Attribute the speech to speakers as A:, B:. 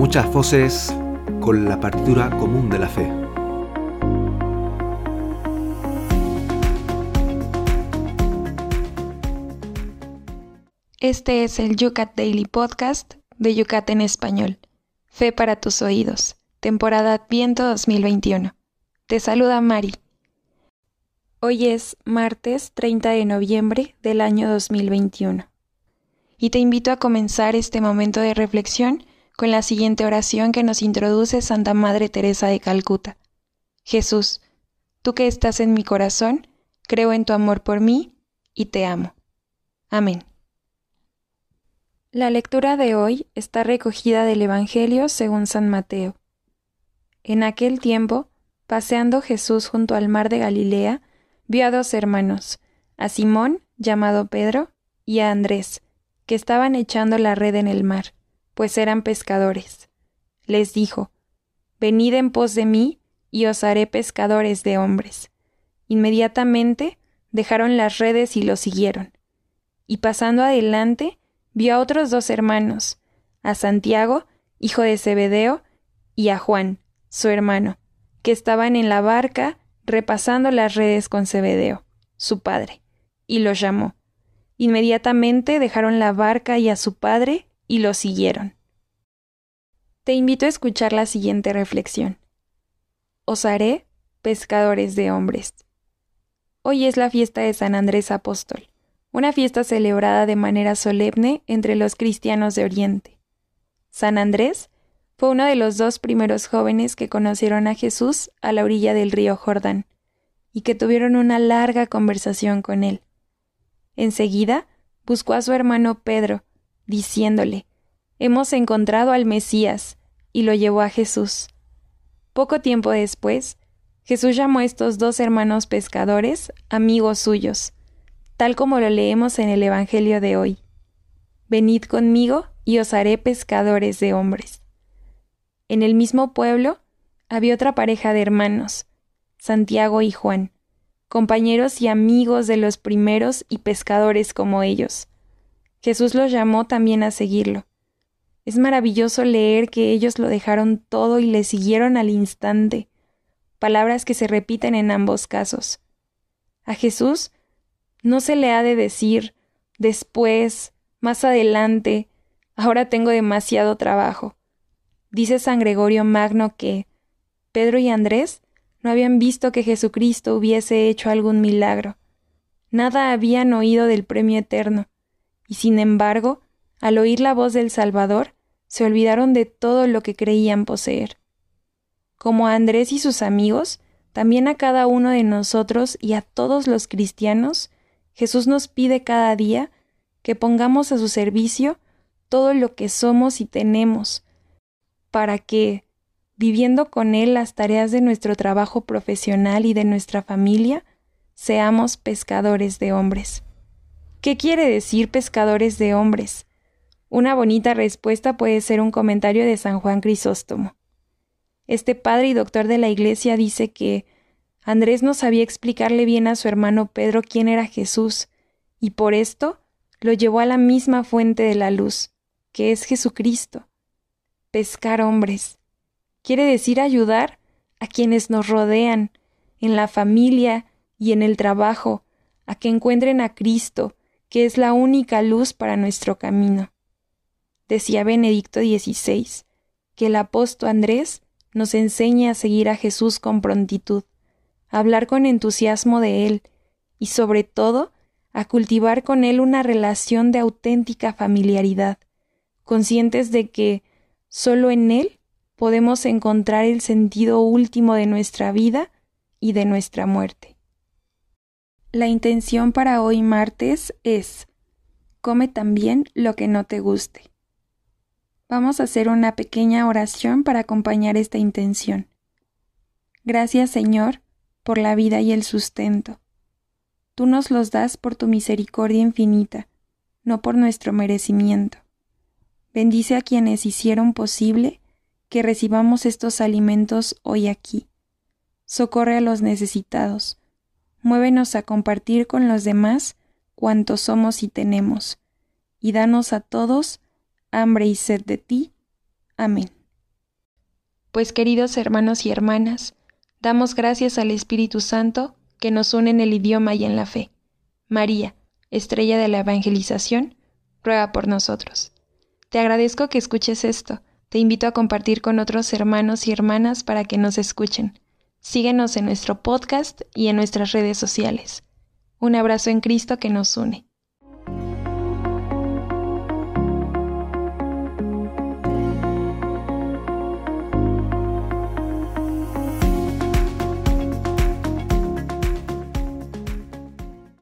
A: Muchas voces con la partitura común de la fe.
B: Este es el Yucat Daily Podcast de Yucat en español. Fe para tus oídos. Temporada Adviento 2021. Te saluda Mari. Hoy es martes 30 de noviembre del año 2021. Y te invito a comenzar este momento de reflexión con la siguiente oración que nos introduce Santa Madre Teresa de Calcuta. Jesús, tú que estás en mi corazón, creo en tu amor por mí y te amo. Amén. La lectura de hoy está recogida del Evangelio según San Mateo. En aquel tiempo, paseando Jesús junto al mar de Galilea, vio a dos hermanos, a Simón, llamado Pedro, y a Andrés, que estaban echando la red en el mar pues eran pescadores. Les dijo, Venid en pos de mí, y os haré pescadores de hombres. Inmediatamente dejaron las redes y lo siguieron. Y pasando adelante, vio a otros dos hermanos, a Santiago, hijo de Zebedeo, y a Juan, su hermano, que estaban en la barca repasando las redes con Zebedeo, su padre, y los llamó. Inmediatamente dejaron la barca y a su padre y lo siguieron. Te invito a escuchar la siguiente reflexión. Os haré pescadores de hombres. Hoy es la fiesta de San Andrés Apóstol, una fiesta celebrada de manera solemne entre los cristianos de Oriente. San Andrés fue uno de los dos primeros jóvenes que conocieron a Jesús a la orilla del río Jordán, y que tuvieron una larga conversación con él. Enseguida buscó a su hermano Pedro, diciéndole, Hemos encontrado al Mesías, y lo llevó a Jesús. Poco tiempo después, Jesús llamó a estos dos hermanos pescadores amigos suyos, tal como lo leemos en el Evangelio de hoy. Venid conmigo y os haré pescadores de hombres. En el mismo pueblo había otra pareja de hermanos, Santiago y Juan, compañeros y amigos de los primeros y pescadores como ellos. Jesús los llamó también a seguirlo. Es maravilloso leer que ellos lo dejaron todo y le siguieron al instante, palabras que se repiten en ambos casos. A Jesús no se le ha de decir después, más adelante, ahora tengo demasiado trabajo. Dice San Gregorio Magno que Pedro y Andrés no habían visto que Jesucristo hubiese hecho algún milagro. Nada habían oído del premio eterno, y sin embargo, al oír la voz del Salvador, se olvidaron de todo lo que creían poseer. Como a Andrés y sus amigos, también a cada uno de nosotros y a todos los cristianos, Jesús nos pide cada día que pongamos a su servicio todo lo que somos y tenemos, para que, viviendo con Él las tareas de nuestro trabajo profesional y de nuestra familia, seamos pescadores de hombres. ¿Qué quiere decir pescadores de hombres? Una bonita respuesta puede ser un comentario de San Juan Crisóstomo. Este padre y doctor de la Iglesia dice que Andrés no sabía explicarle bien a su hermano Pedro quién era Jesús, y por esto lo llevó a la misma fuente de la luz, que es Jesucristo. Pescar hombres quiere decir ayudar a quienes nos rodean, en la familia y en el trabajo, a que encuentren a Cristo, que es la única luz para nuestro camino. Decía Benedicto XVI, que el apóstol Andrés nos enseña a seguir a Jesús con prontitud, a hablar con entusiasmo de Él y sobre todo a cultivar con Él una relación de auténtica familiaridad, conscientes de que solo en Él podemos encontrar el sentido último de nuestra vida y de nuestra muerte. La intención para hoy martes es come también lo que no te guste. Vamos a hacer una pequeña oración para acompañar esta intención. Gracias Señor por la vida y el sustento. Tú nos los das por tu misericordia infinita, no por nuestro merecimiento. Bendice a quienes hicieron posible que recibamos estos alimentos hoy aquí. Socorre a los necesitados muévenos a compartir con los demás cuanto somos y tenemos, y danos a todos hambre y sed de ti. Amén. Pues queridos hermanos y hermanas, damos gracias al Espíritu Santo que nos une en el idioma y en la fe. María, estrella de la evangelización, ruega por nosotros. Te agradezco que escuches esto. Te invito a compartir con otros hermanos y hermanas para que nos escuchen. Síguenos en nuestro podcast y en nuestras redes sociales. Un abrazo en Cristo que nos une.